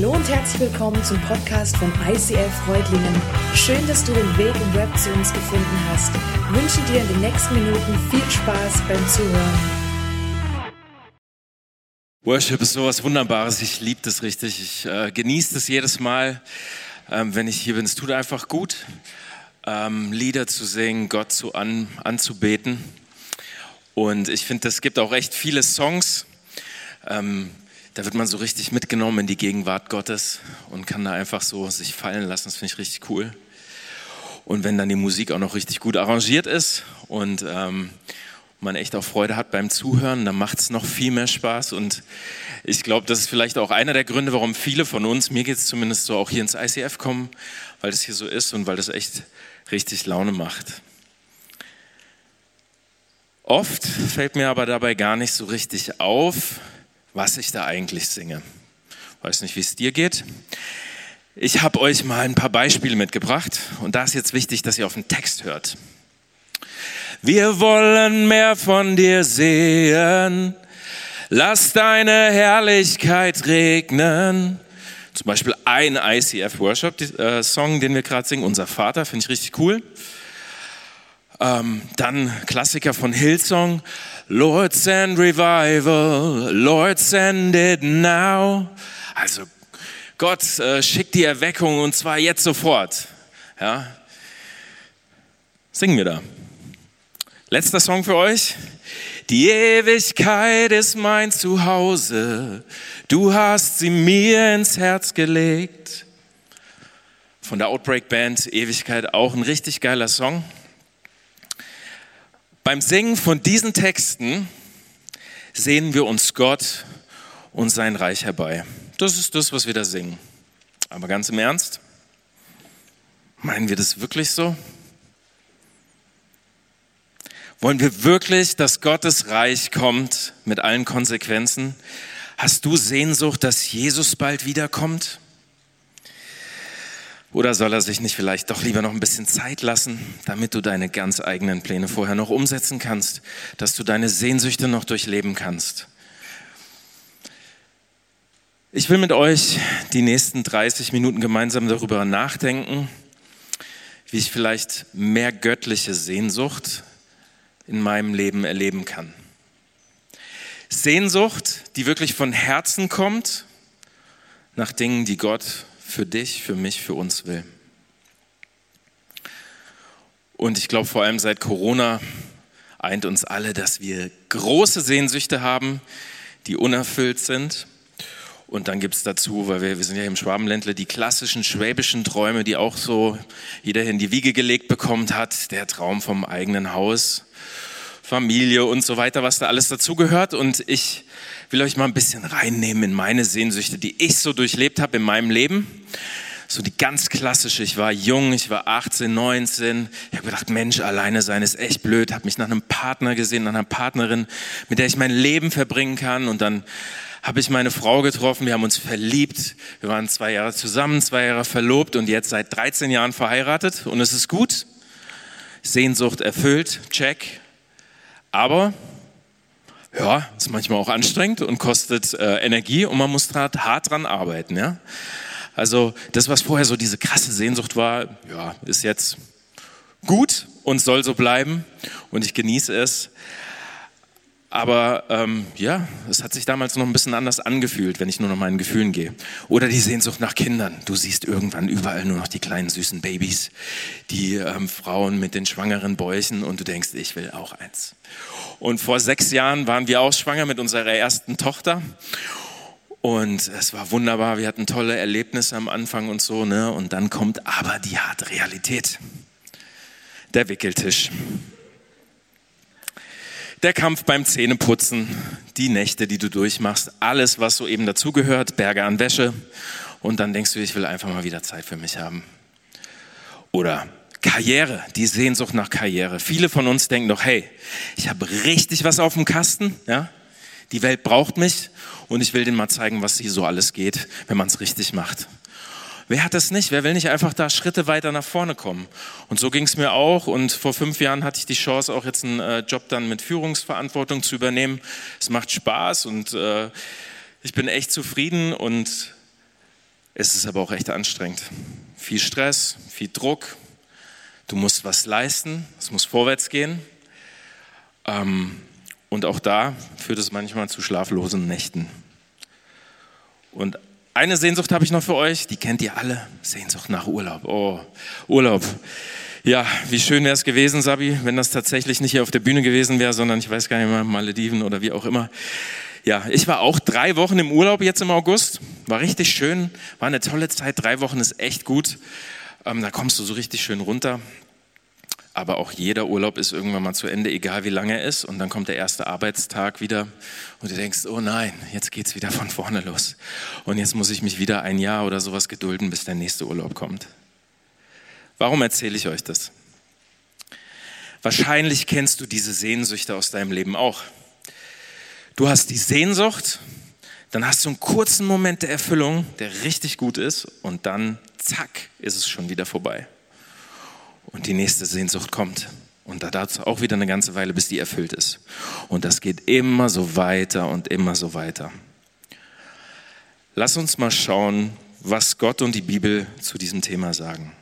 Hallo und herzlich willkommen zum Podcast von ICF Freudlingen. Schön, dass du den Weg im Web zu uns gefunden hast. Ich wünsche dir in den nächsten Minuten viel Spaß beim Zuhören. Worship ist sowas Wunderbares. Ich liebe das richtig. Ich äh, genieße das jedes Mal, ähm, wenn ich hier bin. Es tut einfach gut, ähm, Lieder zu singen, Gott zu an, anzubeten. Und ich finde, es gibt auch echt viele Songs. Ähm, da wird man so richtig mitgenommen in die Gegenwart Gottes und kann da einfach so sich fallen lassen. Das finde ich richtig cool. Und wenn dann die Musik auch noch richtig gut arrangiert ist und ähm, man echt auch Freude hat beim Zuhören, dann macht es noch viel mehr Spaß. Und ich glaube, das ist vielleicht auch einer der Gründe, warum viele von uns, mir geht es zumindest so, auch hier ins ICF kommen, weil das hier so ist und weil das echt richtig Laune macht. Oft fällt mir aber dabei gar nicht so richtig auf, was ich da eigentlich singe. Weiß nicht, wie es dir geht. Ich habe euch mal ein paar Beispiele mitgebracht und da ist jetzt wichtig, dass ihr auf den Text hört. Wir wollen mehr von dir sehen. Lass deine Herrlichkeit regnen. Zum Beispiel ein ICF Worship äh, Song, den wir gerade singen, Unser Vater, finde ich richtig cool. Ähm, dann Klassiker von Hillsong. Lord send revival, Lord send it now. Also Gott äh, schickt die Erweckung und zwar jetzt sofort. Ja. Singen wir da. Letzter Song für euch. Die Ewigkeit ist mein Zuhause. Du hast sie mir ins Herz gelegt. Von der Outbreak Band Ewigkeit auch ein richtig geiler Song. Beim Singen von diesen Texten sehen wir uns Gott und sein Reich herbei. Das ist das, was wir da singen. Aber ganz im Ernst, meinen wir das wirklich so? Wollen wir wirklich, dass Gottes Reich kommt mit allen Konsequenzen? Hast du Sehnsucht, dass Jesus bald wiederkommt? Oder soll er sich nicht vielleicht doch lieber noch ein bisschen Zeit lassen, damit du deine ganz eigenen Pläne vorher noch umsetzen kannst, dass du deine Sehnsüchte noch durchleben kannst? Ich will mit euch die nächsten 30 Minuten gemeinsam darüber nachdenken, wie ich vielleicht mehr göttliche Sehnsucht in meinem Leben erleben kann. Sehnsucht, die wirklich von Herzen kommt nach Dingen, die Gott für dich, für mich, für uns will. Und ich glaube, vor allem seit Corona eint uns alle, dass wir große Sehnsüchte haben, die unerfüllt sind. Und dann gibt es dazu, weil wir, wir sind ja im Schwabenländle, die klassischen schwäbischen Träume, die auch so jeder in die Wiege gelegt bekommt hat. Der Traum vom eigenen Haus, Familie und so weiter, was da alles dazugehört. Und ich will euch mal ein bisschen reinnehmen in meine Sehnsüchte, die ich so durchlebt habe in meinem Leben. So die ganz klassische, ich war jung, ich war 18, 19. Ich habe gedacht, Mensch, alleine sein ist echt blöd. Habe mich nach einem Partner gesehen, nach einer Partnerin, mit der ich mein Leben verbringen kann. Und dann habe ich meine Frau getroffen, wir haben uns verliebt. Wir waren zwei Jahre zusammen, zwei Jahre verlobt und jetzt seit 13 Jahren verheiratet. Und es ist gut. Sehnsucht erfüllt, check. Aber ja, ist manchmal auch anstrengend und kostet äh, Energie und man muss da hart dran arbeiten. Ja? Also das, was vorher so diese krasse Sehnsucht war, ja, ist jetzt gut und soll so bleiben und ich genieße es. Aber ähm, ja, es hat sich damals noch ein bisschen anders angefühlt, wenn ich nur noch meinen Gefühlen gehe. Oder die Sehnsucht nach Kindern. Du siehst irgendwann überall nur noch die kleinen süßen Babys, die ähm, Frauen mit den schwangeren Bäuchen und du denkst, ich will auch eins. Und vor sechs Jahren waren wir auch schwanger mit unserer ersten Tochter. Und es war wunderbar, wir hatten tolle Erlebnisse am Anfang und so, ne? Und dann kommt aber die harte Realität. Der Wickeltisch. Der Kampf beim Zähneputzen, die Nächte, die du durchmachst, alles, was so eben dazugehört, Berge an Wäsche. Und dann denkst du, ich will einfach mal wieder Zeit für mich haben. Oder Karriere, die Sehnsucht nach Karriere. Viele von uns denken doch, hey, ich habe richtig was auf dem Kasten, ja? Die Welt braucht mich und ich will denen mal zeigen, was hier so alles geht, wenn man es richtig macht. Wer hat das nicht? Wer will nicht einfach da Schritte weiter nach vorne kommen? Und so ging es mir auch. Und vor fünf Jahren hatte ich die Chance, auch jetzt einen äh, Job dann mit Führungsverantwortung zu übernehmen. Es macht Spaß und äh, ich bin echt zufrieden und Es ist aber auch echt anstrengend. Viel Stress, viel Druck. Du musst was leisten, es muss vorwärts gehen. Ähm, und auch da führt es manchmal zu schlaflosen Nächten. Und eine Sehnsucht habe ich noch für euch, die kennt ihr alle. Sehnsucht nach Urlaub. Oh, Urlaub. Ja, wie schön wäre es gewesen, Sabi, wenn das tatsächlich nicht hier auf der Bühne gewesen wäre, sondern ich weiß gar nicht mehr, Malediven oder wie auch immer. Ja, ich war auch drei Wochen im Urlaub jetzt im August. War richtig schön, war eine tolle Zeit. Drei Wochen ist echt gut. Ähm, da kommst du so richtig schön runter. Aber auch jeder Urlaub ist irgendwann mal zu Ende, egal wie lange er ist. Und dann kommt der erste Arbeitstag wieder und du denkst, oh nein, jetzt geht's wieder von vorne los. Und jetzt muss ich mich wieder ein Jahr oder sowas gedulden, bis der nächste Urlaub kommt. Warum erzähle ich euch das? Wahrscheinlich kennst du diese Sehnsüchte aus deinem Leben auch. Du hast die Sehnsucht, dann hast du einen kurzen Moment der Erfüllung, der richtig gut ist, und dann, zack, ist es schon wieder vorbei und die nächste Sehnsucht kommt. Und da dauert es auch wieder eine ganze Weile, bis die erfüllt ist. Und das geht immer so weiter und immer so weiter. Lass uns mal schauen, was Gott und die Bibel zu diesem Thema sagen.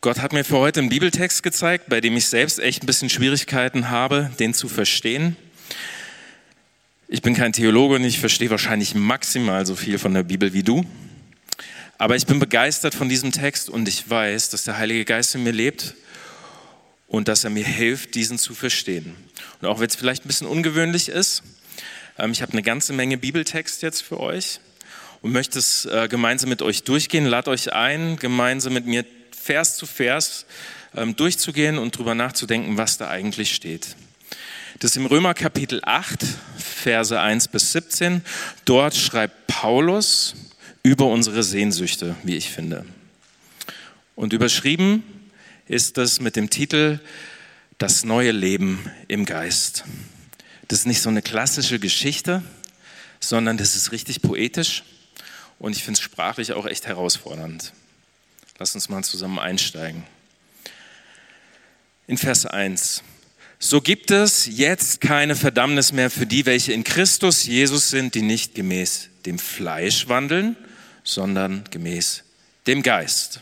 Gott hat mir für heute einen Bibeltext gezeigt, bei dem ich selbst echt ein bisschen Schwierigkeiten habe, den zu verstehen. Ich bin kein Theologe und ich verstehe wahrscheinlich maximal so viel von der Bibel wie du. Aber ich bin begeistert von diesem Text und ich weiß, dass der Heilige Geist in mir lebt und dass er mir hilft, diesen zu verstehen. Und auch wenn es vielleicht ein bisschen ungewöhnlich ist, ähm, ich habe eine ganze Menge Bibeltext jetzt für euch und möchte es äh, gemeinsam mit euch durchgehen. Lad euch ein, gemeinsam mit mir Vers zu Vers ähm, durchzugehen und darüber nachzudenken, was da eigentlich steht. Das ist im Römer Kapitel 8, Verse 1 bis 17. Dort schreibt Paulus, über unsere Sehnsüchte, wie ich finde. Und überschrieben ist das mit dem Titel Das neue Leben im Geist. Das ist nicht so eine klassische Geschichte, sondern das ist richtig poetisch und ich finde es sprachlich auch echt herausfordernd. Lass uns mal zusammen einsteigen. In Vers 1. So gibt es jetzt keine Verdammnis mehr für die, welche in Christus Jesus sind, die nicht gemäß dem Fleisch wandeln, sondern gemäß dem Geist.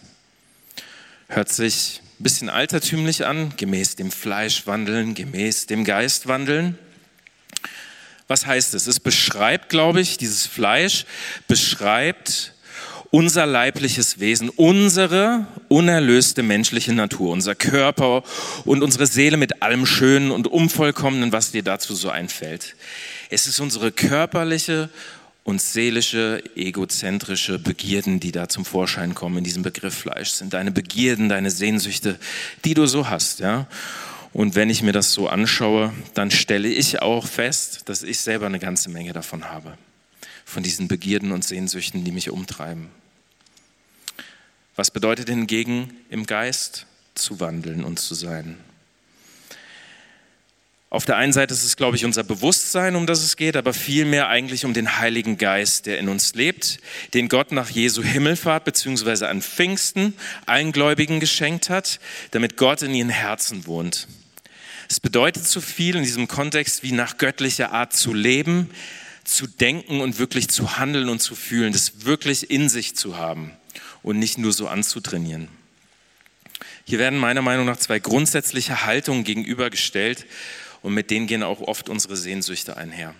Hört sich ein bisschen altertümlich an, gemäß dem Fleisch wandeln, gemäß dem Geist wandeln. Was heißt es? Es beschreibt, glaube ich, dieses Fleisch beschreibt unser leibliches Wesen, unsere unerlöste menschliche Natur, unser Körper und unsere Seele mit allem Schönen und Unvollkommenen, was dir dazu so einfällt. Es ist unsere körperliche und seelische, egozentrische Begierden, die da zum Vorschein kommen in diesem Begriff Fleisch, sind deine Begierden, deine Sehnsüchte, die du so hast, ja. Und wenn ich mir das so anschaue, dann stelle ich auch fest, dass ich selber eine ganze Menge davon habe. Von diesen Begierden und Sehnsüchten, die mich umtreiben. Was bedeutet hingegen im Geist zu wandeln und zu sein? Auf der einen Seite ist es, glaube ich, unser Bewusstsein, um das es geht, aber vielmehr eigentlich um den Heiligen Geist, der in uns lebt, den Gott nach Jesu Himmelfahrt beziehungsweise an Pfingsten allen Gläubigen geschenkt hat, damit Gott in ihren Herzen wohnt. Es bedeutet so viel in diesem Kontext wie nach göttlicher Art zu leben, zu denken und wirklich zu handeln und zu fühlen, das wirklich in sich zu haben und nicht nur so anzutrainieren. Hier werden meiner Meinung nach zwei grundsätzliche Haltungen gegenübergestellt und mit denen gehen auch oft unsere Sehnsüchte einher.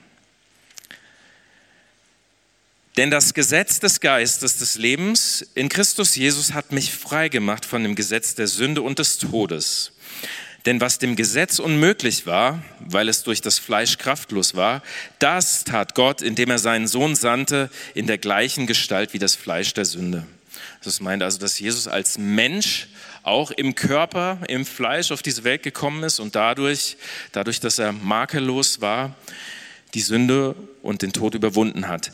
Denn das Gesetz des Geistes des Lebens in Christus Jesus hat mich frei gemacht von dem Gesetz der Sünde und des Todes. Denn was dem Gesetz unmöglich war, weil es durch das Fleisch kraftlos war, das tat Gott, indem er seinen Sohn sandte, in der gleichen Gestalt wie das Fleisch der Sünde. Das meint also, dass Jesus als Mensch auch im Körper, im Fleisch auf diese Welt gekommen ist und dadurch, dadurch, dass er makellos war, die Sünde und den Tod überwunden hat.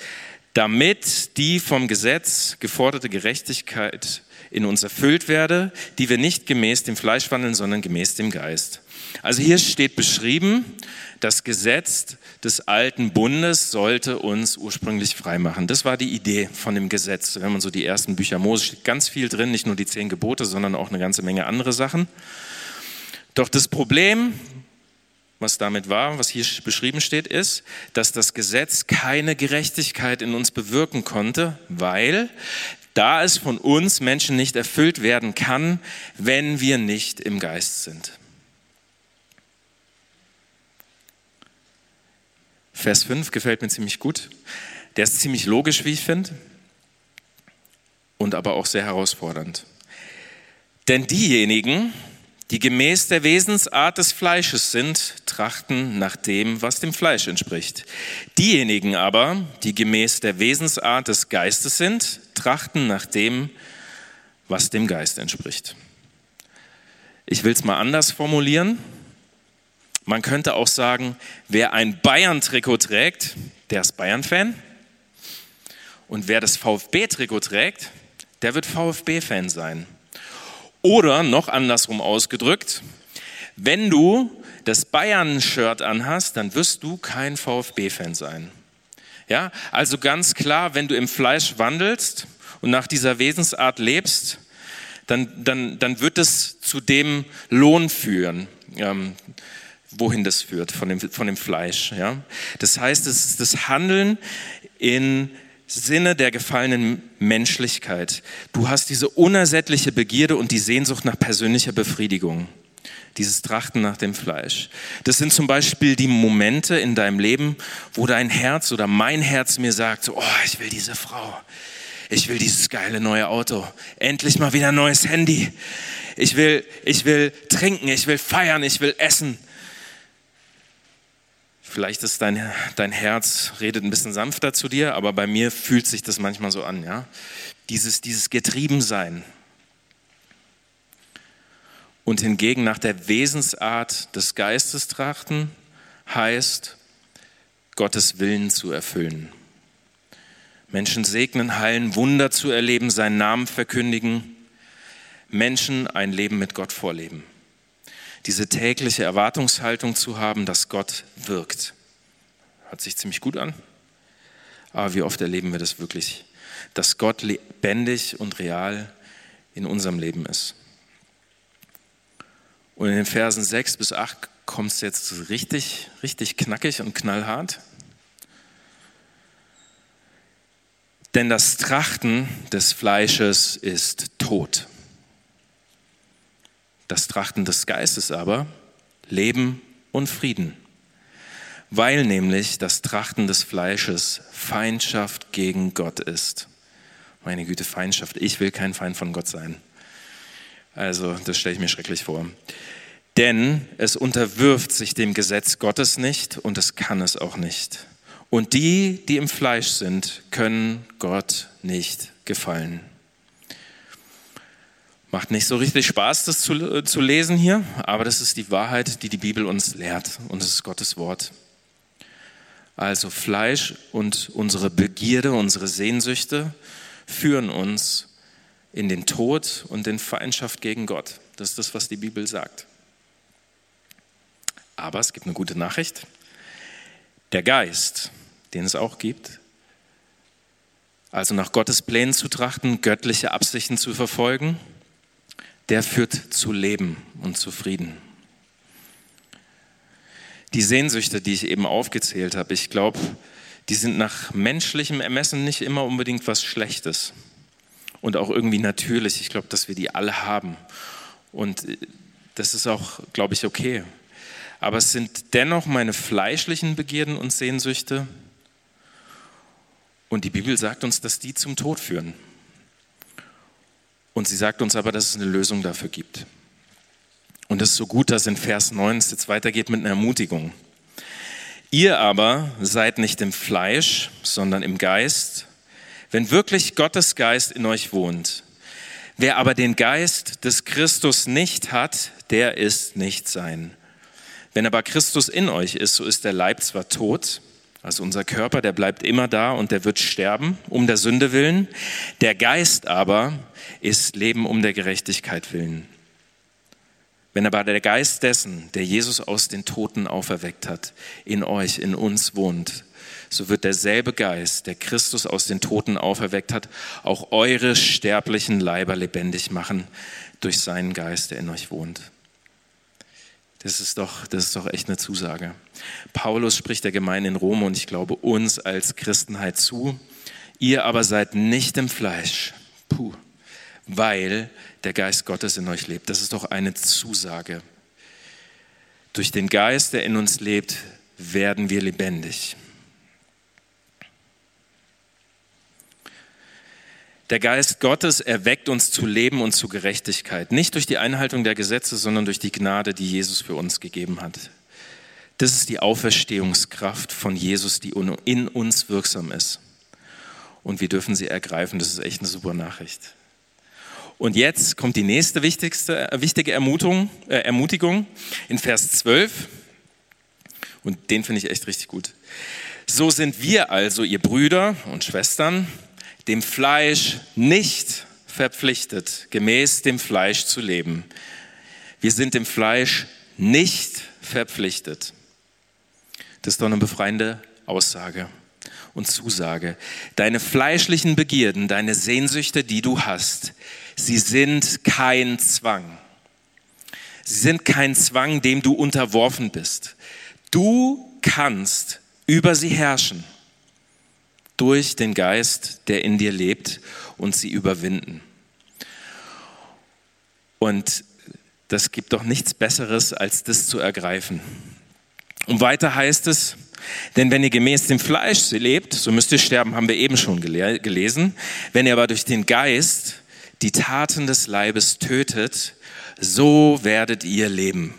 Damit die vom Gesetz geforderte Gerechtigkeit in uns erfüllt werde, die wir nicht gemäß dem Fleisch wandeln, sondern gemäß dem Geist. Also hier steht beschrieben, das Gesetz des alten Bundes sollte uns ursprünglich freimachen. Das war die Idee von dem Gesetz. Wenn man so die ersten Bücher Mose steht ganz viel drin, nicht nur die zehn Gebote, sondern auch eine ganze Menge andere Sachen. Doch das Problem was damit war, was hier beschrieben steht, ist, dass das Gesetz keine Gerechtigkeit in uns bewirken konnte, weil da es von uns Menschen nicht erfüllt werden kann, wenn wir nicht im Geist sind. Vers 5 gefällt mir ziemlich gut. Der ist ziemlich logisch, wie ich finde, und aber auch sehr herausfordernd. Denn diejenigen, die gemäß der Wesensart des Fleisches sind, trachten nach dem, was dem Fleisch entspricht. Diejenigen aber, die gemäß der Wesensart des Geistes sind, trachten nach dem, was dem Geist entspricht. Ich will es mal anders formulieren. Man könnte auch sagen, wer ein Bayern-Trikot trägt, der ist Bayern-Fan. Und wer das VfB-Trikot trägt, der wird VfB-Fan sein. Oder noch andersrum ausgedrückt, wenn du das Bayern-Shirt anhast, dann wirst du kein VfB-Fan sein. Ja, also ganz klar, wenn du im Fleisch wandelst und nach dieser Wesensart lebst, dann, dann, dann wird es zu dem Lohn führen, ähm, wohin das führt, von dem, von dem Fleisch. Ja? Das heißt, es ist das Handeln in Sinne der gefallenen Menschlichkeit. Du hast diese unersättliche Begierde und die Sehnsucht nach persönlicher Befriedigung. Dieses Trachten nach dem Fleisch. Das sind zum Beispiel die Momente in deinem Leben, wo dein Herz oder mein Herz mir sagt, oh, ich will diese Frau. Ich will dieses geile neue Auto. Endlich mal wieder ein neues Handy. Ich will, ich will trinken, ich will feiern, ich will essen. Vielleicht ist dein, dein Herz, redet ein bisschen sanfter zu dir, aber bei mir fühlt sich das manchmal so an. Ja? Dieses, dieses Getriebensein. Und hingegen nach der Wesensart des Geistes trachten, heißt, Gottes Willen zu erfüllen. Menschen segnen, heilen, Wunder zu erleben, seinen Namen verkündigen, Menschen ein Leben mit Gott vorleben diese tägliche Erwartungshaltung zu haben, dass Gott wirkt. Hört sich ziemlich gut an. Aber wie oft erleben wir das wirklich, dass Gott lebendig und real in unserem Leben ist. Und in den Versen 6 bis 8 kommt es jetzt richtig, richtig knackig und knallhart. Denn das Trachten des Fleisches ist tot. Das Trachten des Geistes aber Leben und Frieden, weil nämlich das Trachten des Fleisches Feindschaft gegen Gott ist. Meine Güte, Feindschaft. Ich will kein Feind von Gott sein. Also, das stelle ich mir schrecklich vor. Denn es unterwirft sich dem Gesetz Gottes nicht und es kann es auch nicht. Und die, die im Fleisch sind, können Gott nicht gefallen. Macht nicht so richtig Spaß, das zu, äh, zu lesen hier, aber das ist die Wahrheit, die die Bibel uns lehrt und es ist Gottes Wort. Also Fleisch und unsere Begierde, unsere Sehnsüchte führen uns in den Tod und in Feindschaft gegen Gott. Das ist das, was die Bibel sagt. Aber es gibt eine gute Nachricht. Der Geist, den es auch gibt, also nach Gottes Plänen zu trachten, göttliche Absichten zu verfolgen, der führt zu Leben und zu Frieden. Die Sehnsüchte, die ich eben aufgezählt habe, ich glaube, die sind nach menschlichem Ermessen nicht immer unbedingt was Schlechtes und auch irgendwie natürlich. Ich glaube, dass wir die alle haben und das ist auch, glaube ich, okay. Aber es sind dennoch meine fleischlichen Begierden und Sehnsüchte und die Bibel sagt uns, dass die zum Tod führen. Und sie sagt uns aber, dass es eine Lösung dafür gibt. Und es ist so gut, dass in Vers 9 es jetzt weitergeht mit einer Ermutigung. Ihr aber seid nicht im Fleisch, sondern im Geist, wenn wirklich Gottes Geist in euch wohnt. Wer aber den Geist des Christus nicht hat, der ist nicht sein. Wenn aber Christus in euch ist, so ist der Leib zwar tot, also unser Körper, der bleibt immer da und der wird sterben um der Sünde willen. Der Geist aber ist Leben um der Gerechtigkeit willen. Wenn aber der Geist dessen, der Jesus aus den Toten auferweckt hat, in euch, in uns wohnt, so wird derselbe Geist, der Christus aus den Toten auferweckt hat, auch eure sterblichen Leiber lebendig machen durch seinen Geist, der in euch wohnt. Das ist doch, das ist doch echt eine Zusage. Paulus spricht der Gemeinde in Rom und ich glaube uns als Christenheit zu. Ihr aber seid nicht im Fleisch. Puh. Weil der Geist Gottes in euch lebt. Das ist doch eine Zusage. Durch den Geist, der in uns lebt, werden wir lebendig. Der Geist Gottes erweckt uns zu Leben und zu Gerechtigkeit. Nicht durch die Einhaltung der Gesetze, sondern durch die Gnade, die Jesus für uns gegeben hat. Das ist die Auferstehungskraft von Jesus, die in uns wirksam ist. Und wir dürfen sie ergreifen. Das ist echt eine super Nachricht. Und jetzt kommt die nächste wichtigste, äh, wichtige Ermutigung, äh, Ermutigung in Vers 12. Und den finde ich echt richtig gut. So sind wir also, ihr Brüder und Schwestern, dem Fleisch nicht verpflichtet, gemäß dem Fleisch zu leben. Wir sind dem Fleisch nicht verpflichtet. Das ist doch eine befreiende Aussage und Zusage. Deine fleischlichen Begierden, deine Sehnsüchte, die du hast, sie sind kein Zwang. Sie sind kein Zwang, dem du unterworfen bist. Du kannst über sie herrschen durch den Geist, der in dir lebt und sie überwinden. Und das gibt doch nichts Besseres, als das zu ergreifen. Und weiter heißt es, denn wenn ihr gemäß dem Fleisch lebt, so müsst ihr sterben, haben wir eben schon gelesen. Wenn ihr aber durch den Geist die Taten des Leibes tötet, so werdet ihr leben.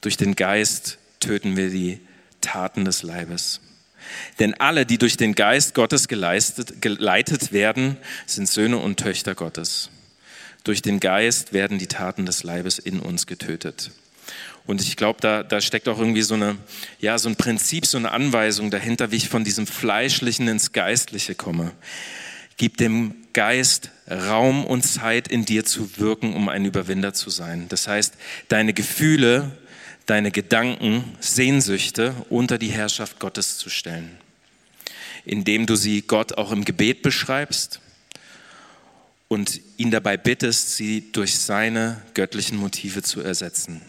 Durch den Geist töten wir die Taten des Leibes. Denn alle, die durch den Geist Gottes geleistet, geleitet werden, sind Söhne und Töchter Gottes. Durch den Geist werden die Taten des Leibes in uns getötet. Und ich glaube, da, da steckt auch irgendwie so, eine, ja, so ein Prinzip, so eine Anweisung dahinter, wie ich von diesem Fleischlichen ins Geistliche komme. Gib dem Geist Raum und Zeit in dir zu wirken, um ein Überwinder zu sein. Das heißt, deine Gefühle deine Gedanken, Sehnsüchte unter die Herrschaft Gottes zu stellen, indem du sie Gott auch im Gebet beschreibst und ihn dabei bittest, sie durch seine göttlichen Motive zu ersetzen.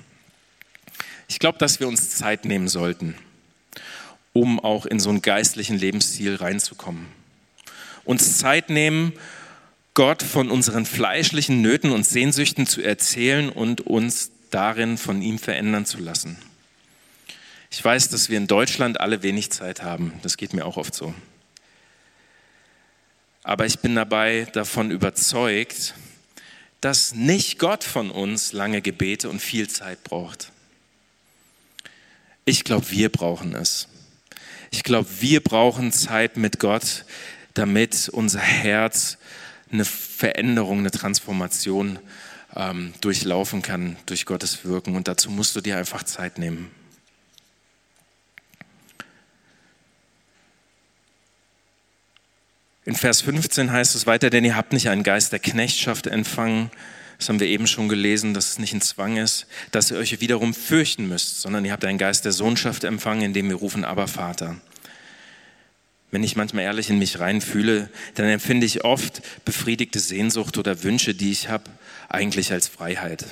Ich glaube, dass wir uns Zeit nehmen sollten, um auch in so einen geistlichen Lebensstil reinzukommen. Uns Zeit nehmen, Gott von unseren fleischlichen Nöten und Sehnsüchten zu erzählen und uns darin von ihm verändern zu lassen. Ich weiß, dass wir in Deutschland alle wenig Zeit haben. Das geht mir auch oft so. Aber ich bin dabei davon überzeugt, dass nicht Gott von uns lange Gebete und viel Zeit braucht. Ich glaube, wir brauchen es. Ich glaube, wir brauchen Zeit mit Gott, damit unser Herz eine Veränderung, eine Transformation ähm, durchlaufen kann durch Gottes Wirken. Und dazu musst du dir einfach Zeit nehmen. In Vers 15 heißt es weiter, denn ihr habt nicht einen Geist der Knechtschaft empfangen, das haben wir eben schon gelesen, dass es nicht ein Zwang ist, dass ihr euch wiederum fürchten müsst, sondern ihr habt einen Geist der Sohnschaft empfangen, indem wir rufen, aber Vater. Wenn ich manchmal ehrlich in mich reinfühle, dann empfinde ich oft befriedigte Sehnsucht oder Wünsche, die ich habe, eigentlich als Freiheit.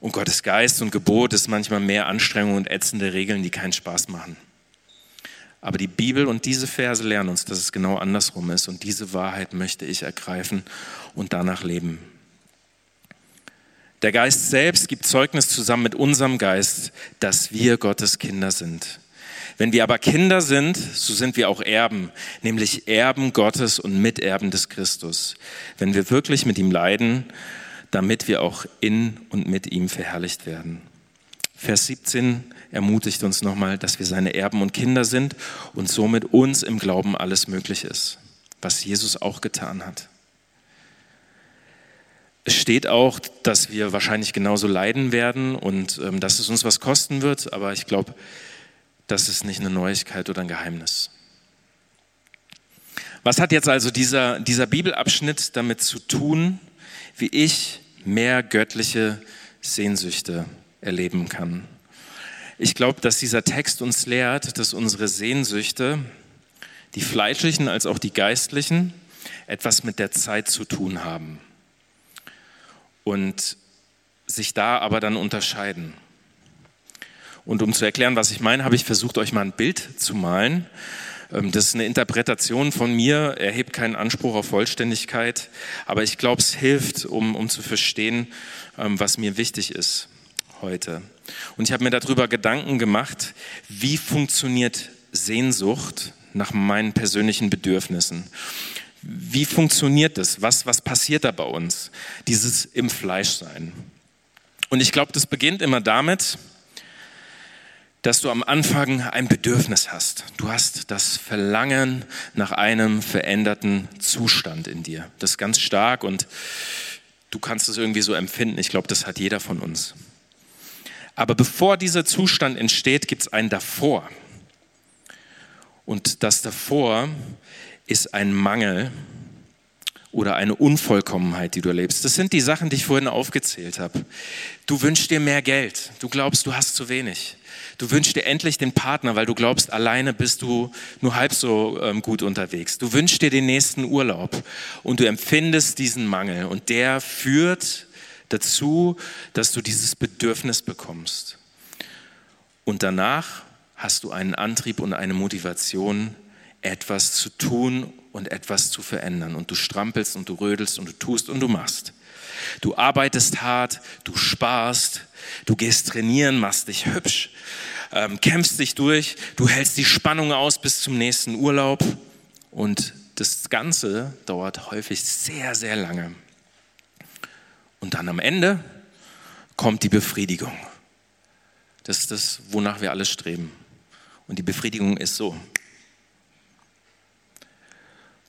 Und Gottes Geist und Gebot ist manchmal mehr Anstrengung und ätzende Regeln, die keinen Spaß machen. Aber die Bibel und diese Verse lernen uns, dass es genau andersrum ist. Und diese Wahrheit möchte ich ergreifen und danach leben. Der Geist selbst gibt Zeugnis zusammen mit unserem Geist, dass wir Gottes Kinder sind. Wenn wir aber Kinder sind, so sind wir auch Erben, nämlich Erben Gottes und Miterben des Christus. Wenn wir wirklich mit ihm leiden, damit wir auch in und mit ihm verherrlicht werden. Vers 17 ermutigt uns nochmal, dass wir seine Erben und Kinder sind und somit uns im Glauben alles möglich ist, was Jesus auch getan hat. Es steht auch, dass wir wahrscheinlich genauso leiden werden und ähm, dass es uns was kosten wird, aber ich glaube, das ist nicht eine Neuigkeit oder ein Geheimnis. Was hat jetzt also dieser, dieser Bibelabschnitt damit zu tun, wie ich mehr göttliche Sehnsüchte erleben kann? Ich glaube, dass dieser Text uns lehrt, dass unsere Sehnsüchte, die fleischlichen als auch die geistlichen, etwas mit der Zeit zu tun haben. Und sich da aber dann unterscheiden. Und um zu erklären, was ich meine, habe ich versucht, euch mal ein Bild zu malen. Ähm, das ist eine Interpretation von mir, erhebt keinen Anspruch auf Vollständigkeit, aber ich glaube, es hilft, um, um zu verstehen, ähm, was mir wichtig ist heute. Und ich habe mir darüber Gedanken gemacht, wie funktioniert Sehnsucht nach meinen persönlichen Bedürfnissen. Wie funktioniert das? Was, was passiert da bei uns? Dieses im Fleisch sein. Und ich glaube, das beginnt immer damit, dass du am Anfang ein Bedürfnis hast. Du hast das Verlangen nach einem veränderten Zustand in dir. Das ist ganz stark und du kannst es irgendwie so empfinden. Ich glaube, das hat jeder von uns. Aber bevor dieser Zustand entsteht, gibt es einen davor. Und das davor ist ein Mangel oder eine Unvollkommenheit, die du erlebst. Das sind die Sachen, die ich vorhin aufgezählt habe. Du wünschst dir mehr Geld. Du glaubst, du hast zu wenig. Du wünschst dir endlich den Partner, weil du glaubst, alleine bist du nur halb so ähm, gut unterwegs. Du wünschst dir den nächsten Urlaub und du empfindest diesen Mangel und der führt dazu, dass du dieses Bedürfnis bekommst. Und danach hast du einen Antrieb und eine Motivation, etwas zu tun und etwas zu verändern. Und du strampelst und du rödelst und du tust und du machst. Du arbeitest hart, du sparst, du gehst trainieren, machst dich hübsch, ähm, kämpfst dich durch, du hältst die Spannung aus bis zum nächsten Urlaub und das Ganze dauert häufig sehr, sehr lange. Und dann am Ende kommt die Befriedigung. Das ist das, wonach wir alle streben. Und die Befriedigung ist so.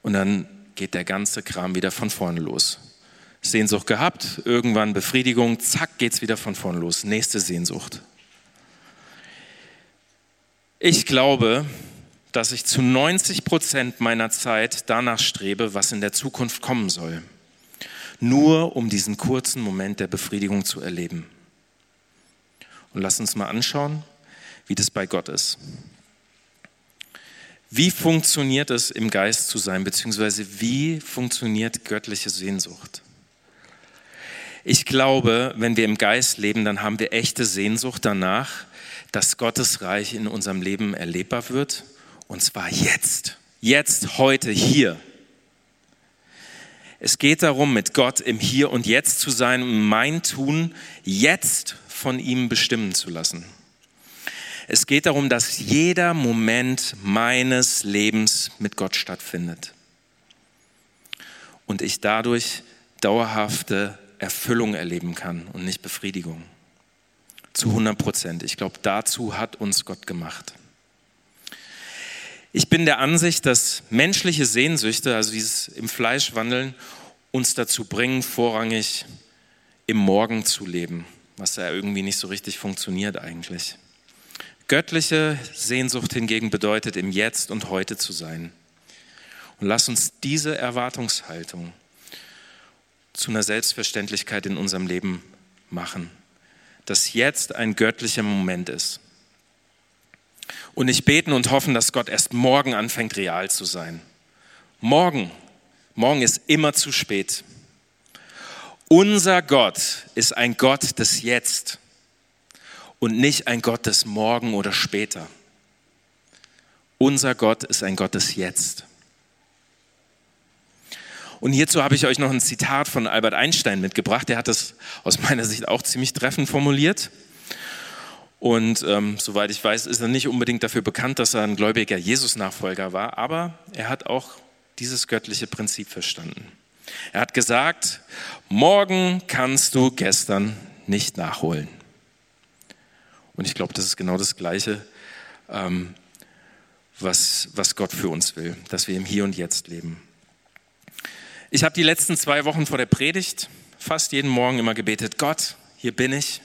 Und dann geht der ganze Kram wieder von vorne los. Sehnsucht gehabt, irgendwann Befriedigung, zack, geht's wieder von vorne los. Nächste Sehnsucht. Ich glaube, dass ich zu 90 Prozent meiner Zeit danach strebe, was in der Zukunft kommen soll. Nur um diesen kurzen Moment der Befriedigung zu erleben. Und lass uns mal anschauen, wie das bei Gott ist. Wie funktioniert es, im Geist zu sein, beziehungsweise wie funktioniert göttliche Sehnsucht? Ich glaube, wenn wir im Geist leben, dann haben wir echte Sehnsucht danach, dass Gottes Reich in unserem Leben erlebbar wird. Und zwar jetzt. Jetzt, heute, hier. Es geht darum, mit Gott im Hier und Jetzt zu sein und mein Tun jetzt von ihm bestimmen zu lassen. Es geht darum, dass jeder Moment meines Lebens mit Gott stattfindet. Und ich dadurch dauerhafte Erfüllung erleben kann und nicht Befriedigung. Zu 100 Prozent. Ich glaube, dazu hat uns Gott gemacht. Ich bin der Ansicht, dass menschliche Sehnsüchte, also dieses im Fleisch wandeln, uns dazu bringen, vorrangig im Morgen zu leben, was ja irgendwie nicht so richtig funktioniert eigentlich. Göttliche Sehnsucht hingegen bedeutet, im Jetzt und heute zu sein. Und lass uns diese Erwartungshaltung zu einer Selbstverständlichkeit in unserem Leben machen, dass jetzt ein göttlicher Moment ist. Und nicht beten und hoffen, dass Gott erst morgen anfängt, real zu sein. Morgen, morgen ist immer zu spät. Unser Gott ist ein Gott des Jetzt und nicht ein Gott des Morgen oder später. Unser Gott ist ein Gott des Jetzt. Und hierzu habe ich euch noch ein Zitat von Albert Einstein mitgebracht. Der hat das aus meiner Sicht auch ziemlich treffend formuliert. Und ähm, soweit ich weiß, ist er nicht unbedingt dafür bekannt, dass er ein gläubiger Jesus-Nachfolger war, aber er hat auch dieses göttliche Prinzip verstanden. Er hat gesagt, morgen kannst du gestern nicht nachholen. Und ich glaube, das ist genau das Gleiche, ähm, was, was Gott für uns will, dass wir im Hier und Jetzt leben. Ich habe die letzten zwei Wochen vor der Predigt fast jeden Morgen immer gebetet, Gott, hier bin ich.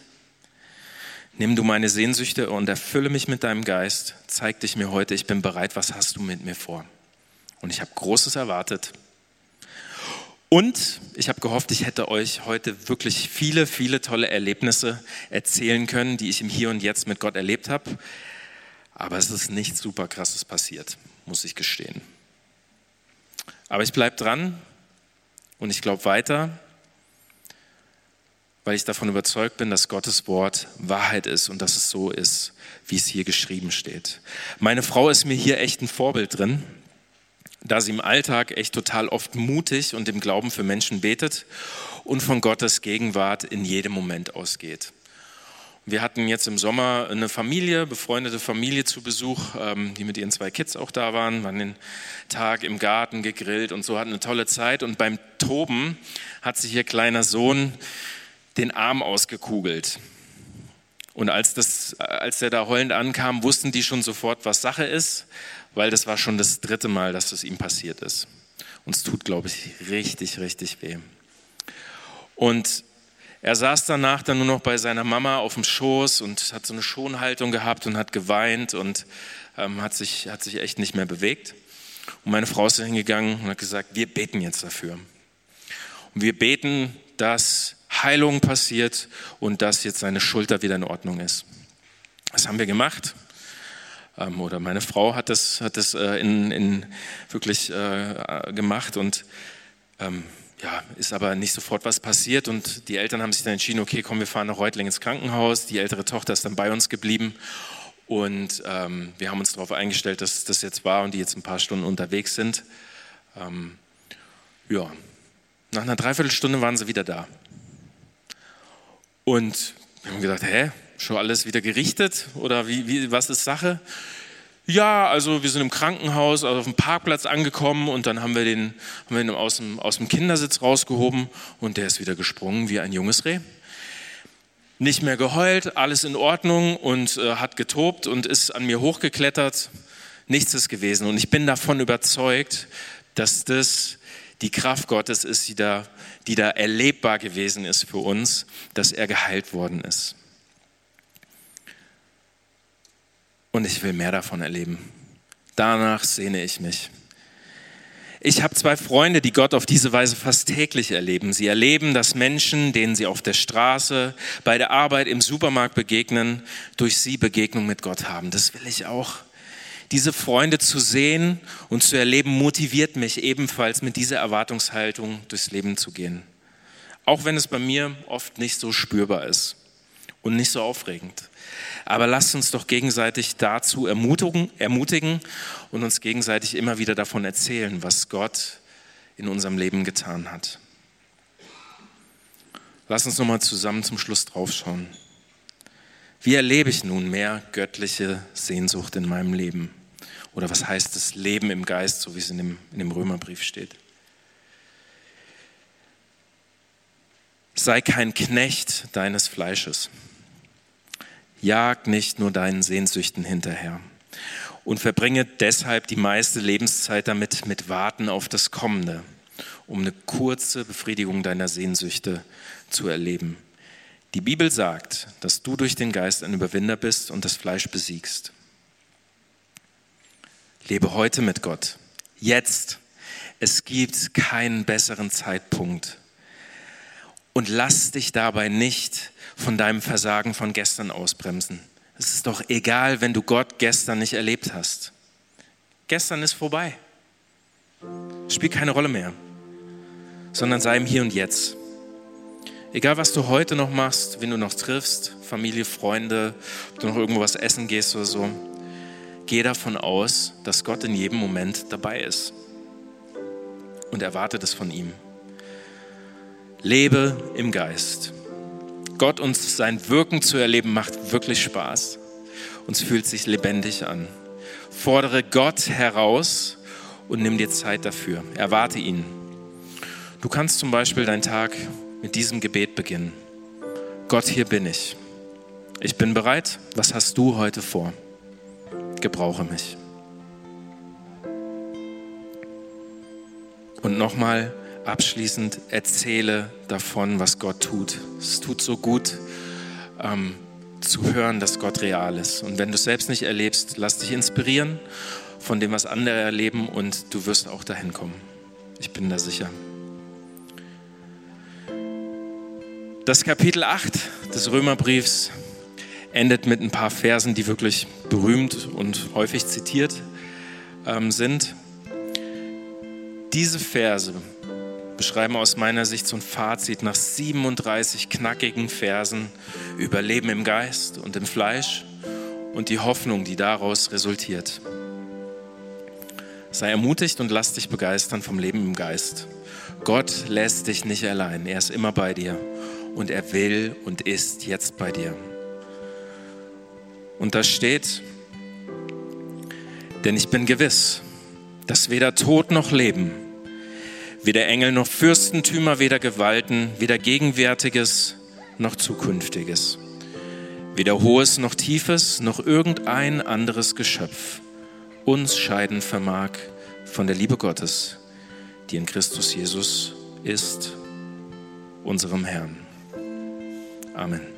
Nimm du meine Sehnsüchte und erfülle mich mit deinem Geist. Zeig dich mir heute, ich bin bereit, was hast du mit mir vor? Und ich habe Großes erwartet. Und ich habe gehofft, ich hätte euch heute wirklich viele, viele tolle Erlebnisse erzählen können, die ich im Hier und Jetzt mit Gott erlebt habe. Aber es ist nichts super krasses passiert, muss ich gestehen. Aber ich bleibe dran und ich glaube weiter, weil ich davon überzeugt bin, dass Gottes Wort Wahrheit ist und dass es so ist, wie es hier geschrieben steht. Meine Frau ist mir hier echt ein Vorbild drin, da sie im Alltag echt total oft mutig und im Glauben für Menschen betet und von Gottes Gegenwart in jedem Moment ausgeht. Wir hatten jetzt im Sommer eine Familie, befreundete Familie zu Besuch, ähm, die mit ihren zwei Kids auch da waren, waren den Tag im Garten gegrillt und so hatten eine tolle Zeit. Und beim Toben hat sich ihr kleiner Sohn den Arm ausgekugelt. Und als, das, als der da heulend ankam, wussten die schon sofort, was Sache ist, weil das war schon das dritte Mal, dass das ihm passiert ist. Und es tut, glaube ich, richtig, richtig weh. Und er saß danach dann nur noch bei seiner Mama auf dem Schoß und hat so eine Schonhaltung gehabt und hat geweint und ähm, hat, sich, hat sich echt nicht mehr bewegt. Und meine Frau ist hingegangen und hat gesagt, wir beten jetzt dafür. Und wir beten, dass Heilung passiert und dass jetzt seine Schulter wieder in Ordnung ist. Das haben wir gemacht. Ähm, oder meine Frau hat das, hat das äh, in, in wirklich äh, gemacht und ähm, ja, ist aber nicht sofort was passiert und die Eltern haben sich dann entschieden, okay, komm, wir fahren nach Reutling ins Krankenhaus. Die ältere Tochter ist dann bei uns geblieben und ähm, wir haben uns darauf eingestellt, dass das jetzt war und die jetzt ein paar Stunden unterwegs sind. Ähm, ja, nach einer Dreiviertelstunde waren sie wieder da. Und wir haben gedacht, hä, schon alles wieder gerichtet oder wie, wie, was ist Sache? Ja, also wir sind im Krankenhaus, also auf dem Parkplatz angekommen und dann haben wir den, haben wir ihn aus, dem, aus dem Kindersitz rausgehoben und der ist wieder gesprungen wie ein junges Reh. Nicht mehr geheult, alles in Ordnung und äh, hat getobt und ist an mir hochgeklettert. Nichts ist gewesen. Und ich bin davon überzeugt, dass das die Kraft Gottes ist, die da, die da erlebbar gewesen ist für uns, dass er geheilt worden ist. Und ich will mehr davon erleben. Danach sehne ich mich. Ich habe zwei Freunde, die Gott auf diese Weise fast täglich erleben. Sie erleben, dass Menschen, denen sie auf der Straße, bei der Arbeit, im Supermarkt begegnen, durch sie Begegnung mit Gott haben. Das will ich auch. Diese Freunde zu sehen und zu erleben, motiviert mich ebenfalls mit dieser Erwartungshaltung durchs Leben zu gehen. Auch wenn es bei mir oft nicht so spürbar ist und nicht so aufregend. Aber lasst uns doch gegenseitig dazu ermutigen, ermutigen und uns gegenseitig immer wieder davon erzählen, was Gott in unserem Leben getan hat. Lass uns nochmal zusammen zum Schluss draufschauen. Wie erlebe ich nun mehr göttliche Sehnsucht in meinem Leben? Oder was heißt das Leben im Geist, so wie es in dem, in dem Römerbrief steht? Sei kein Knecht deines Fleisches. Jag nicht nur deinen Sehnsüchten hinterher und verbringe deshalb die meiste Lebenszeit damit, mit Warten auf das Kommende, um eine kurze Befriedigung deiner Sehnsüchte zu erleben. Die Bibel sagt, dass du durch den Geist ein Überwinder bist und das Fleisch besiegst. Lebe heute mit Gott. Jetzt. Es gibt keinen besseren Zeitpunkt. Und lass dich dabei nicht von deinem Versagen von gestern ausbremsen. Es ist doch egal, wenn du Gott gestern nicht erlebt hast. Gestern ist vorbei. Spielt keine Rolle mehr, sondern sei im Hier und Jetzt. Egal, was du heute noch machst, wen du noch triffst, Familie, Freunde, ob du noch irgendwo was essen gehst oder so, geh davon aus, dass Gott in jedem Moment dabei ist und erwarte das von ihm. Lebe im Geist. Gott uns sein Wirken zu erleben, macht wirklich Spaß. Uns fühlt sich lebendig an. Fordere Gott heraus und nimm dir Zeit dafür. Erwarte ihn. Du kannst zum Beispiel deinen Tag mit diesem Gebet beginnen. Gott, hier bin ich. Ich bin bereit. Was hast du heute vor? Gebrauche mich. Und nochmal, abschließend erzähle davon, was Gott tut. Es tut so gut ähm, zu hören, dass Gott real ist. Und wenn du es selbst nicht erlebst, lass dich inspirieren von dem, was andere erleben und du wirst auch dahin kommen. Ich bin da sicher. Das Kapitel 8 des Römerbriefs endet mit ein paar Versen, die wirklich berühmt und häufig zitiert ähm, sind. Diese Verse beschreiben aus meiner Sicht so ein Fazit nach 37 knackigen Versen über Leben im Geist und im Fleisch und die Hoffnung, die daraus resultiert. Sei ermutigt und lass dich begeistern vom Leben im Geist. Gott lässt dich nicht allein. Er ist immer bei dir und er will und ist jetzt bei dir. Und da steht, denn ich bin gewiss, dass weder Tod noch Leben, weder Engel noch Fürstentümer, weder Gewalten, weder Gegenwärtiges noch Zukünftiges, weder Hohes noch Tiefes noch irgendein anderes Geschöpf uns scheiden vermag von der Liebe Gottes, die in Christus Jesus ist, unserem Herrn. Amen.